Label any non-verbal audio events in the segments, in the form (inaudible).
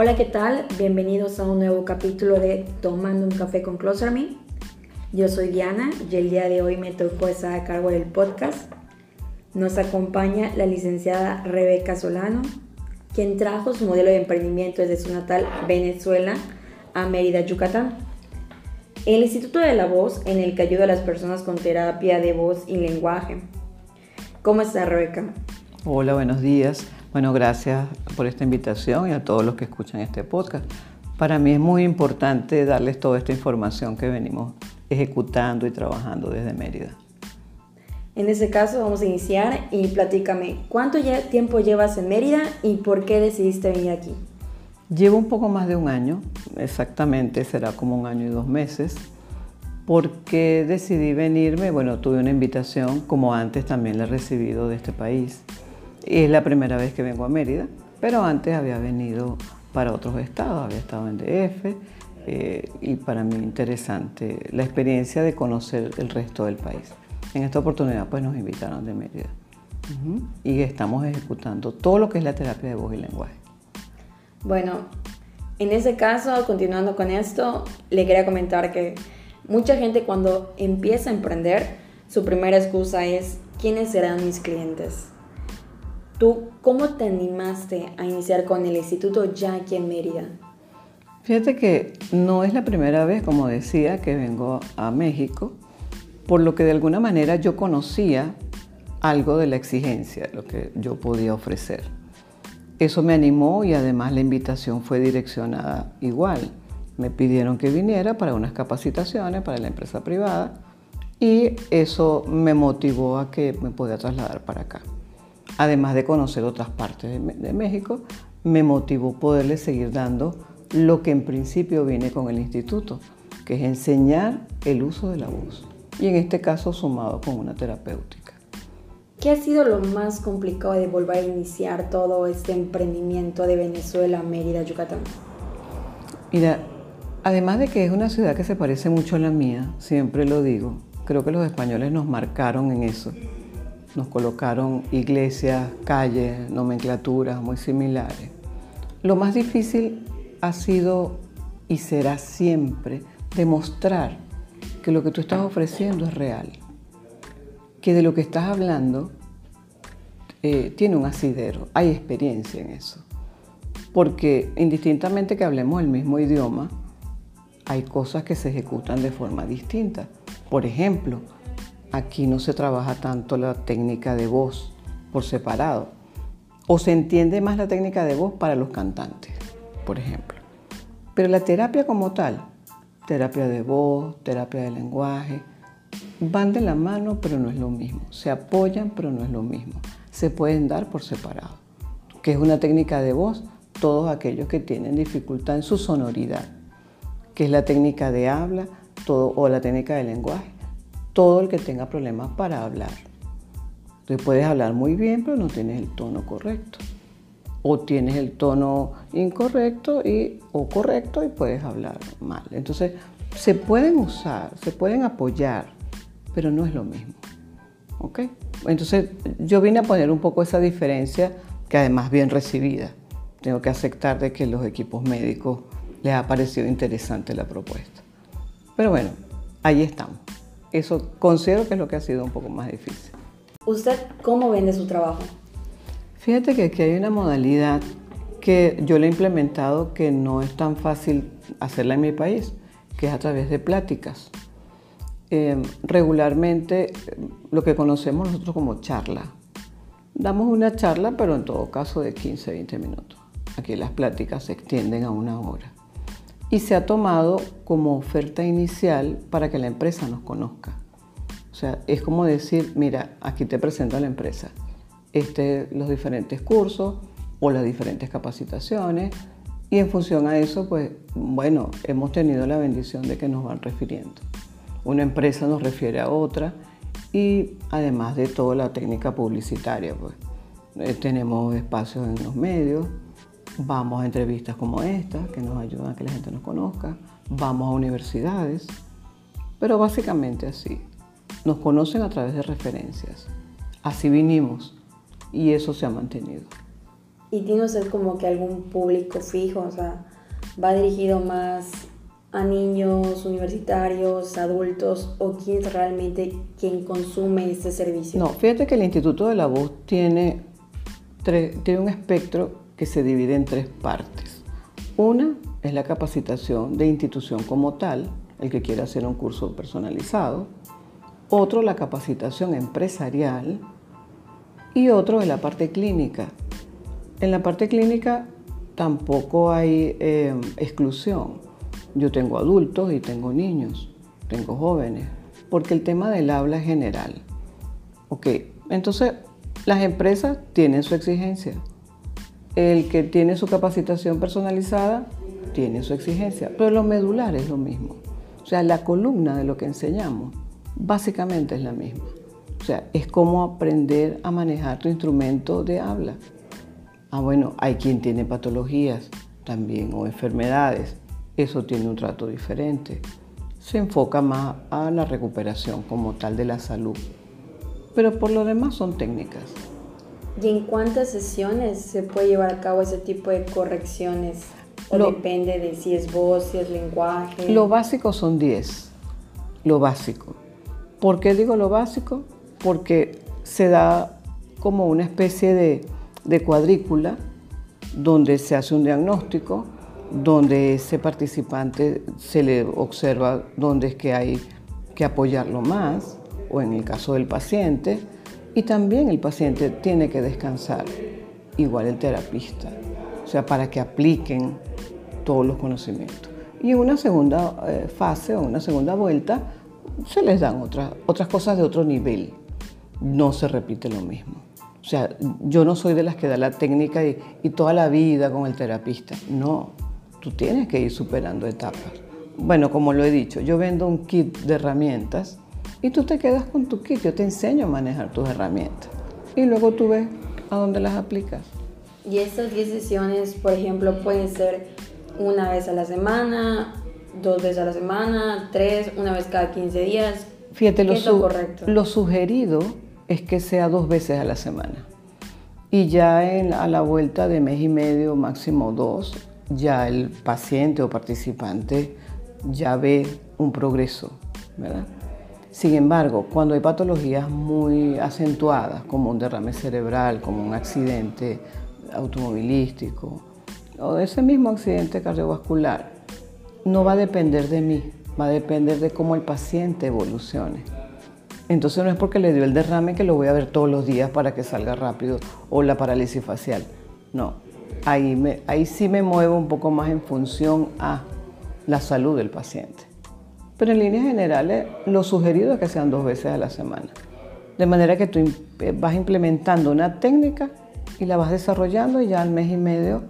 Hola, ¿qué tal? Bienvenidos a un nuevo capítulo de Tomando un café con Closer Me. Yo soy Diana y el día de hoy me tocó estar a cargo del podcast. Nos acompaña la licenciada Rebeca Solano, quien trajo su modelo de emprendimiento desde su natal Venezuela a Mérida, Yucatán. El Instituto de la Voz, en el que ayuda a las personas con terapia de voz y lenguaje. ¿Cómo está Rebeca? Hola, buenos días. Bueno, gracias por esta invitación y a todos los que escuchan este podcast. Para mí es muy importante darles toda esta información que venimos ejecutando y trabajando desde Mérida. En ese caso vamos a iniciar y platícame, ¿cuánto tiempo llevas en Mérida y por qué decidiste venir aquí? Llevo un poco más de un año, exactamente será como un año y dos meses. porque decidí venirme? Bueno, tuve una invitación, como antes también la he recibido de este país. Es la primera vez que vengo a Mérida, pero antes había venido para otros estados, había estado en DF eh, y para mí interesante la experiencia de conocer el resto del país. En esta oportunidad pues nos invitaron de Mérida y estamos ejecutando todo lo que es la terapia de voz y lenguaje. Bueno, en ese caso, continuando con esto, le quería comentar que mucha gente cuando empieza a emprender, su primera excusa es, ¿quiénes serán mis clientes? ¿Tú cómo te animaste a iniciar con el instituto ya aquí en Mérida? Fíjate que no es la primera vez, como decía, que vengo a México, por lo que de alguna manera yo conocía algo de la exigencia, lo que yo podía ofrecer. Eso me animó y además la invitación fue direccionada igual. Me pidieron que viniera para unas capacitaciones para la empresa privada y eso me motivó a que me pudiera trasladar para acá además de conocer otras partes de, México, me motivó poderle seguir dando lo que en principio viene con el instituto, que es enseñar el uso de la voz. Y en este caso sumado con una terapéutica. ¿Qué ha sido lo más complicado de volver a iniciar todo este emprendimiento de Venezuela, Mérida, Yucatán? Mira, además de que es una ciudad que se parece mucho a la mía, siempre lo digo, creo que los españoles nos marcaron en eso nos colocaron iglesias, calles, nomenclaturas muy similares. Lo más difícil ha sido y será siempre demostrar que lo que tú estás ofreciendo es real, que de lo que estás hablando eh, tiene un asidero, hay experiencia en eso. Porque indistintamente que hablemos el mismo idioma, hay cosas que se ejecutan de forma distinta. Por ejemplo, Aquí no se trabaja tanto la técnica de voz por separado. O se entiende más la técnica de voz para los cantantes, por ejemplo. Pero la terapia como tal, terapia de voz, terapia de lenguaje, van de la mano, pero no es lo mismo. Se apoyan, pero no es lo mismo. Se pueden dar por separado. Que es una técnica de voz, todos aquellos que tienen dificultad en su sonoridad, que es la técnica de habla todo, o la técnica de lenguaje todo el que tenga problemas para hablar. Tú puedes hablar muy bien, pero no tienes el tono correcto. O tienes el tono incorrecto y, o correcto y puedes hablar mal. Entonces, se pueden usar, se pueden apoyar, pero no es lo mismo. ¿Ok? Entonces, yo vine a poner un poco esa diferencia, que además bien recibida. Tengo que aceptar de que los equipos médicos les ha parecido interesante la propuesta. Pero bueno, ahí estamos. Eso considero que es lo que ha sido un poco más difícil. ¿Usted cómo vende su trabajo? Fíjate que aquí hay una modalidad que yo le he implementado que no es tan fácil hacerla en mi país, que es a través de pláticas. Em, regularmente lo que conocemos nosotros como charla. Damos una charla, pero en todo caso de 15, 20 minutos. Aquí las pláticas se extienden a una hora y se ha tomado como oferta inicial para que la empresa nos conozca. O sea, es como decir, mira, aquí te presento la empresa, este, los diferentes cursos o las diferentes capacitaciones y en función a eso, pues, bueno, hemos tenido la bendición de que nos van refiriendo. Una empresa nos refiere a otra y además de toda la técnica publicitaria, pues, eh, tenemos espacios en los medios, Vamos a entrevistas como esta, que nos ayudan a que la gente nos conozca. Vamos a universidades. Pero básicamente así. Nos conocen a través de referencias. Así vinimos y eso se ha mantenido. ¿Y tiene usted como que algún público fijo? O sea, ¿va dirigido más a niños, universitarios, adultos o quién es realmente quien consume este servicio? No, fíjate que el Instituto de la Voz tiene, tiene un espectro que se divide en tres partes. Una es la capacitación de institución como tal, el que quiera hacer un curso personalizado. Otro, la capacitación empresarial. Y otro es la parte clínica, en la parte clínica tampoco hay eh, exclusión. Yo tengo adultos y tengo niños, tengo jóvenes, porque el tema del habla es general. Ok, entonces las empresas tienen su exigencia. El que tiene su capacitación personalizada tiene su exigencia, pero lo medular es lo mismo. O sea, la columna de lo que enseñamos básicamente es la misma. O sea, es como aprender a manejar tu instrumento de habla. Ah, bueno, hay quien tiene patologías también o enfermedades. Eso tiene un trato diferente. Se enfoca más a la recuperación como tal de la salud. Pero por lo demás son técnicas. ¿Y en cuántas sesiones se puede llevar a cabo ese tipo de correcciones? ¿O depende de si es voz, si es lenguaje? Lo básico son 10. Lo básico. ¿Por qué digo lo básico? Porque se da como una especie de de cuadrícula donde se hace un diagnóstico, donde ese participante se le observa dónde es que hay que apoyarlo más, o en el caso del paciente, y también el paciente tiene que descansar, igual el terapista, o sea, para que apliquen todos los conocimientos. Y en una segunda eh, fase o una segunda vuelta se les dan otras, otras cosas de otro nivel, no se repite lo mismo. O sea, yo no soy de las que da la técnica y, toda la vida con el terapista. No, tú tienes que ir superando etapas. Bueno, como lo he dicho, yo vendo un kit de herramientas y tú te quedas con tu kit. Yo te enseño a manejar tus herramientas y luego tú ves a dónde las aplicas. Y estas 10 sesiones, por ejemplo, pueden ser una vez a la semana, dos veces a la semana, tres, una vez cada 15 días. Fíjate, lo, lo, correcto? lo sugerido es que sea dos veces a la semana. Y ya en, a la vuelta de mes y medio, máximo dos, ya el paciente o participante ya ve un progreso, ¿verdad? Sin embargo, cuando hay patologías muy acentuadas, como un derrame cerebral, como un accidente automovilístico o ese mismo accidente cardiovascular, no va a depender de mí, va a depender de cómo el paciente evolucione. Entonces no es porque le dio el derrame que lo voy a ver todos los días para que salga rápido o la parálisis facial. No, ahí, ahí sí me muevo un poco más en función a la salud del paciente. Pero en líneas generales lo sugerido es que sean dos veces a la semana. De manera que tú eh, vas implementando una técnica y la vas desarrollando y ya al mes y medio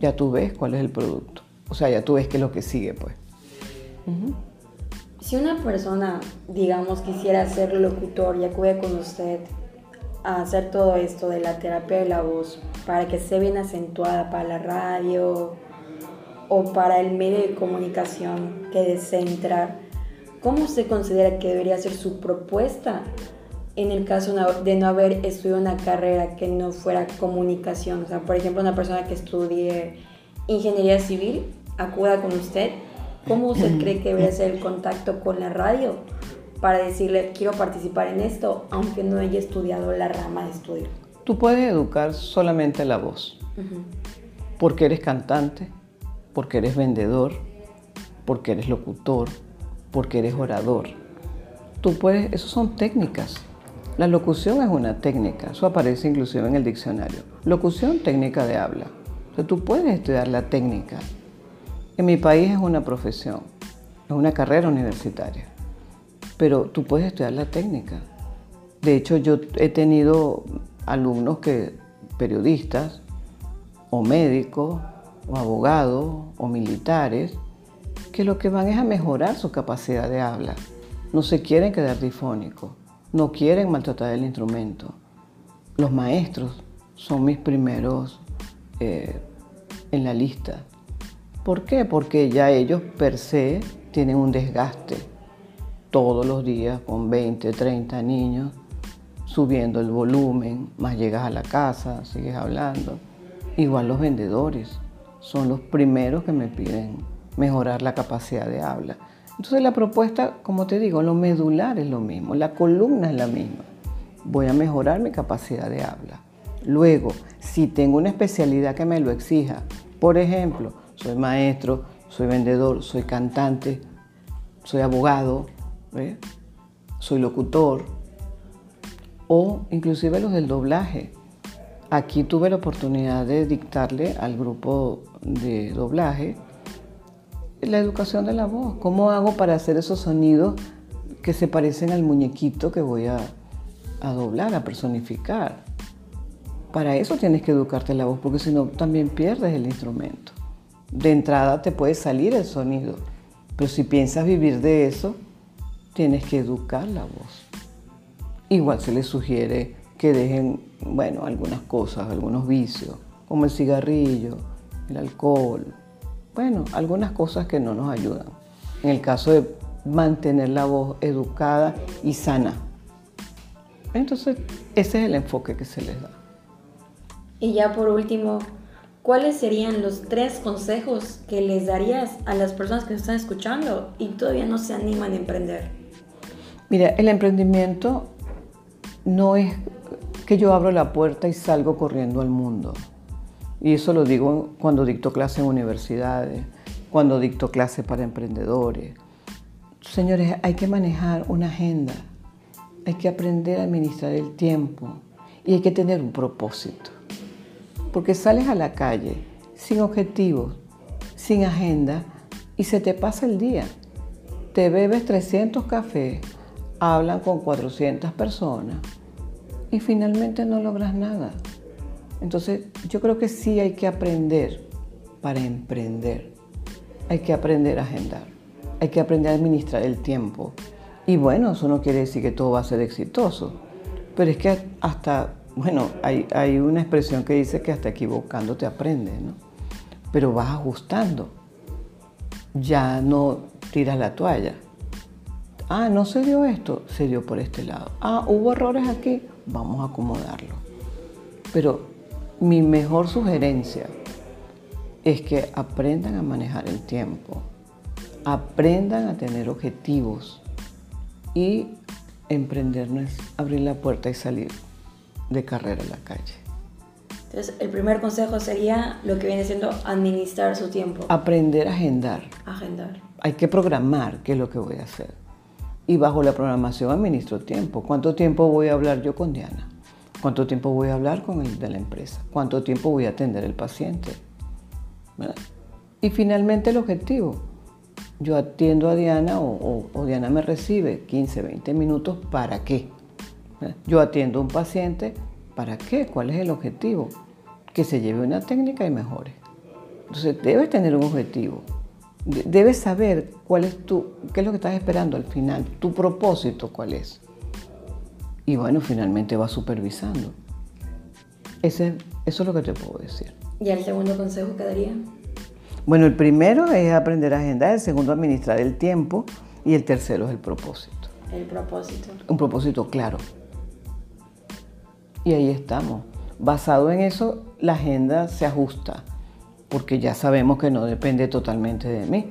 ya tú ves cuál es el producto. O sea, ya tú ves qué es lo que sigue, pues. Si una persona, digamos, quisiera ser locutor y acude con usted a hacer todo esto de la terapia de la voz para que sea bien acentuada para la radio o para el medio de comunicación que desee entrar, ¿cómo se considera que debería ser su propuesta en el caso de no haber estudiado una carrera que no fuera comunicación? O sea, por ejemplo, una persona que estudie ingeniería civil acuda con usted ¿Cómo usted cree que debería ser el contacto con la radio para decirle quiero participar en esto, aunque no haya estudiado la rama de estudio? Tú puedes educar solamente la voz, porque eres cantante, porque eres vendedor, porque eres locutor, porque eres orador. Tú puedes, eso son técnicas. La locución es una técnica, eso aparece inclusive en el diccionario. Locución, técnica de habla. O tú puedes estudiar la técnica, en mi país es una profesión, es una carrera universitaria, pero tú puedes estudiar la técnica. De hecho, yo he tenido alumnos que, periodistas, o médicos, o abogados, o militares, que lo que van es a mejorar su capacidad de habla. No se quieren quedar difónicos, no quieren maltratar el instrumento. Los maestros son mis primeros eh, en la lista. ¿Por qué? Porque ya ellos per se tienen un desgaste todos los días con 20, 30 niños, subiendo el volumen, más llegas a la casa, sigues hablando. Igual los vendedores son los primeros que me piden mejorar la capacidad de habla. Entonces la propuesta, como te digo, lo medular es lo mismo, la columna es la misma. Voy a mejorar mi capacidad de habla. Luego, si tengo una especialidad que me lo exija, por ejemplo, soy maestro, soy vendedor, soy cantante, soy abogado, soy locutor, o inclusive los del doblaje. Aquí tuve la oportunidad de dictarle al grupo de doblaje la educación de la voz. ¿Cómo hago para hacer esos sonidos que se parecen al muñequito que voy a, a doblar, a personificar? Para eso tienes que educarte la voz, porque si no también pierdes el instrumento. De entrada te puede salir el sonido, pero si piensas vivir de eso, tienes que educar la voz. Igual se les sugiere que dejen, bueno, algunas cosas, algunos vicios, como el cigarrillo, el alcohol, bueno, algunas cosas que no nos ayudan. En el caso de mantener la voz educada y sana. Entonces, ese es el enfoque que se les da. Y ya por último, ¿cuáles serían los tres consejos que les darías a las personas que están escuchando y todavía no se animan a emprender? Mira, el emprendimiento no es que yo abro la puerta y salgo corriendo al mundo. Y eso lo digo cuando dicto clase en universidades, cuando dicto clase para emprendedores. Señores, hay que manejar una agenda, hay que aprender a administrar el tiempo y hay que tener un propósito. Porque sales a la calle sin objetivos, sin agenda y se te pasa el día. Te bebes 300 cafés, hablan con 400 personas y finalmente no logras nada. Entonces yo creo que sí hay que aprender para emprender. Hay que aprender a agendar. Hay que aprender a administrar el tiempo. Y bueno, eso no quiere decir que todo va a ser exitoso. Pero es que hasta bueno, hay, una expresión que dice que hasta equivocando te aprendes, ¿no? Pero vas ajustando. Ya no tiras la toalla. Ah, no se dio esto, se dio por este lado. Ah, hubo errores aquí, vamos a acomodarlo. Pero mi mejor sugerencia es que aprendan a manejar el tiempo, aprendan a tener objetivos y emprender no es abrir la puerta y salir de carrera en la calle. Entonces, el primer consejo sería lo que viene siendo administrar su tiempo. Aprender a agendar. Agendar. Hay que programar qué es lo que voy a hacer. Y bajo la programación administro tiempo. ¿Cuánto tiempo voy a hablar yo con Diana? ¿Cuánto tiempo voy a hablar con el de la empresa? ¿Cuánto tiempo voy a atender el paciente? Y finalmente el objetivo. Yo atiendo a Diana o, Diana me recibe 15, 20 minutos. ¿Para qué? Yo atiendo a un paciente, ¿para qué? ¿Cuál es el objetivo? Que se lleve una técnica y mejore. Entonces debes tener un objetivo. Debes saber cuál es tu, qué es lo que estás esperando al final, tu propósito cuál es. Y bueno, finalmente vas supervisando. Ese, eso es lo que te puedo decir. ¿Y el segundo consejo que daría? Bueno, el primero es aprender a agendar, el segundo administrar el tiempo y el tercero es el propósito. El propósito. Un propósito claro. Y ahí estamos. Basado en eso, la agenda se ajusta, porque ya sabemos que no depende totalmente de mí.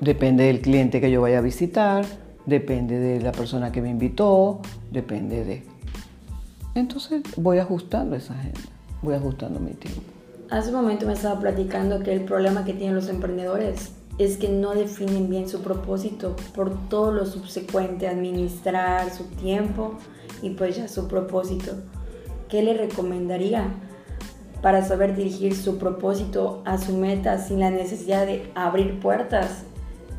Depende del cliente que yo vaya a visitar, depende de la persona que me invitó, depende de... Entonces voy ajustando esa agenda, voy ajustando mi tiempo. Hace un momento me estaba platicando que el problema que tienen los emprendedores es que no definen bien su propósito por todo lo subsecuente, administrar su tiempo y pues ya su propósito. ¿qué le recomendaría para saber dirigir su propósito a su meta sin la necesidad de abrir puertas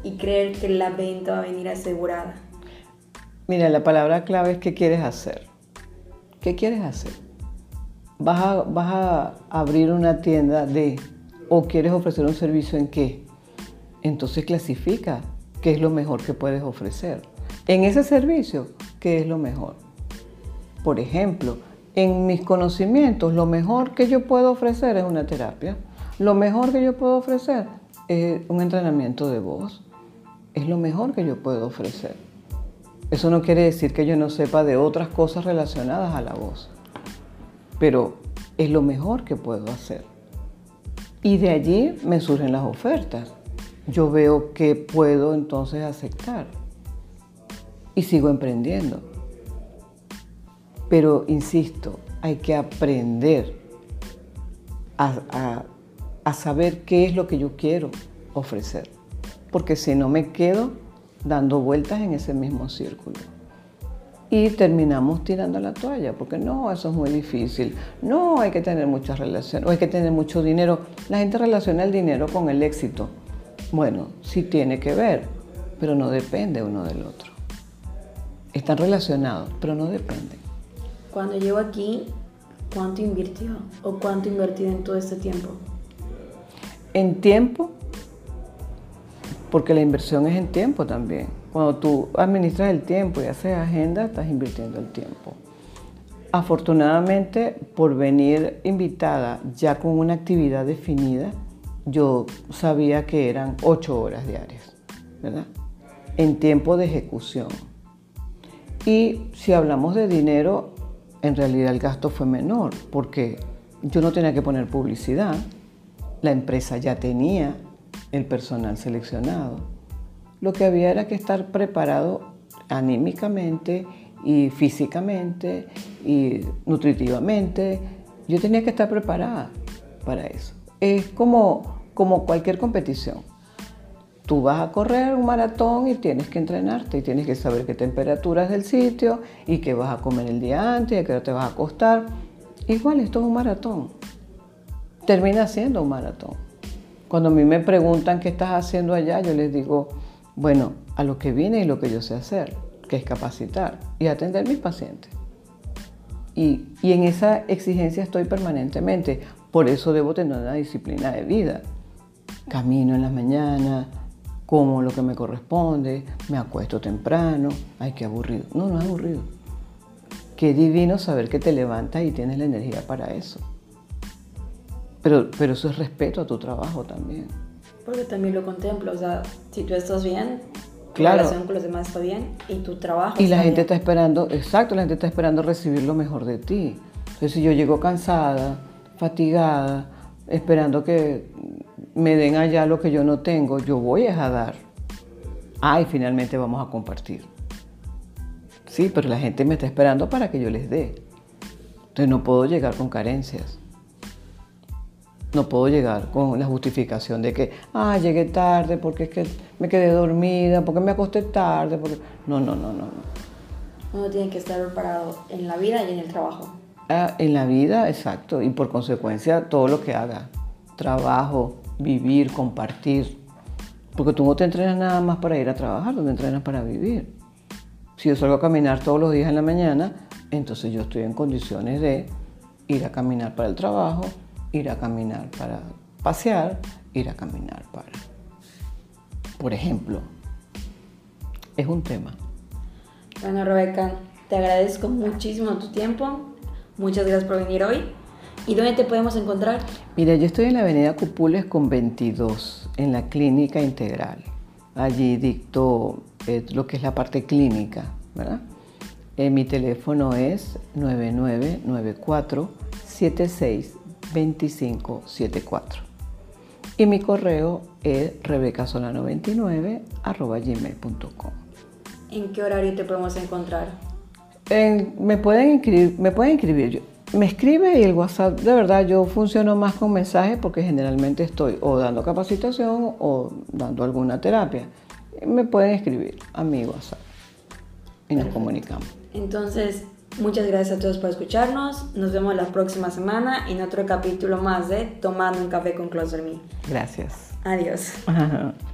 y creer que la venta va a venir asegurada? Mira, la palabra clave es qué quieres hacer. ¿Qué quieres hacer? ¿Vas a, vas a abrir una tienda de o quieres ofrecer un servicio en qué? Entonces clasifica qué es lo mejor que puedes ofrecer. En ese servicio, ¿qué es lo mejor? Por ejemplo, en mis conocimientos, lo mejor que yo puedo ofrecer es una terapia. Lo mejor que yo puedo ofrecer es un entrenamiento de voz. Es lo mejor que yo puedo ofrecer. Eso no quiere decir que yo no sepa de otras cosas relacionadas a la voz, pero es lo mejor que puedo hacer. Y de allí me surgen las ofertas. Yo veo que puedo entonces aceptar y sigo emprendiendo. Pero insisto, hay que aprender a, a saber qué es lo que yo quiero ofrecer. Porque si no me quedo dando vueltas en ese mismo círculo y terminamos tirando la toalla, porque no, eso es muy difícil, no hay que tener muchas relaciones, o hay que tener mucho dinero. La gente relaciona el dinero con el éxito. Bueno, sí tiene que ver, pero no depende uno del otro. Están relacionados, pero no dependen. Cuando llegó aquí, ¿cuánto invirtió o cuánto invertido en todo este tiempo? En tiempo, porque la inversión es en tiempo también cuando tú administras el tiempo y haces agenda, estás invirtiendo el tiempo. Afortunadamente, por venir invitada ya con una actividad definida, yo sabía que eran ocho horas diarias, ¿verdad? En tiempo de ejecución. Y si hablamos de dinero, en realidad el gasto fue menor, porque yo no tenía que poner publicidad, la empresa ya tenía el personal seleccionado lo que había era que estar preparado anímicamente y físicamente y nutritivamente. Yo tenía que estar preparada para eso. Es como, como cualquier competición. Tú vas a correr un maratón y tienes que entrenarte y tienes que saber qué temperatura es del sitio y qué vas a comer el día antes y a qué hora te vas a acostar. Igual esto es un maratón. Termina siendo un maratón. Cuando a mí me preguntan qué estás haciendo allá, yo les digo, bueno, a lo que viene y lo que yo sé hacer, que es capacitar y atender mis pacientes. Y, en esa exigencia estoy permanentemente. Por eso debo tener una disciplina de vida. Camino en las mañanas, como lo que me corresponde, me acuesto temprano. Ay, qué aburrido. No, no es aburrido. Qué divino saber que te levantas y tienes la energía para eso. Pero, pero eso es respeto a tu trabajo también. Porque también lo contemplo, o sea, si tú estás bien, tu relación con los demás está bien y tu trabajo. Y la gente está esperando, exacto, la gente está esperando recibir lo mejor de ti. Entonces, si yo llego cansada, fatigada, esperando que me den allá lo que yo no tengo, yo voy a dar. Ah, y finalmente vamos a compartir. Sí, pero la gente me está esperando para que yo les dé. Entonces no puedo llegar con carencias. No puedo llegar con la justificación de que, ah, llegué tarde porque es que me quedé dormida, porque me acosté tarde. Porque... No, no, no, no. Uno tiene que estar preparado en la vida y en el trabajo. Ah, en la vida, exacto. Y por consecuencia, todo lo que haga. Trabajo, vivir, compartir. Porque tú no te entrenas nada más para ir a trabajar, tú te entrenas para vivir. Si yo salgo a caminar todos los días en la mañana, entonces yo estoy en condiciones de ir a caminar para el trabajo, ir a caminar para pasear, ir a caminar para... Por ejemplo, es un tema. Bueno, Rebeca, te agradezco muchísimo tu tiempo. Muchas gracias por venir hoy. ¿Y dónde te podemos encontrar? Mira, yo estoy en la avenida Cupules con 22, en la clínica integral. Allí dicto eh, lo que es la parte clínica, ¿verdad? Eh, mi teléfono es 9994 76 2574. Y mi correo es rebecasolano29 gmail.com. ¿En qué horario te podemos encontrar? me pueden inscribir, me pueden escribir. me escribe y el WhatsApp, de verdad, yo funciono más con mensajes porque generalmente estoy o dando capacitación o dando alguna terapia. Me pueden escribir a mi WhatsApp y nos comunicamos. Entonces, Muchas gracias a todos por escucharnos. Nos vemos la próxima semana en otro capítulo más de Tomando un café con Closer Me. Gracias. Adiós. (laughs)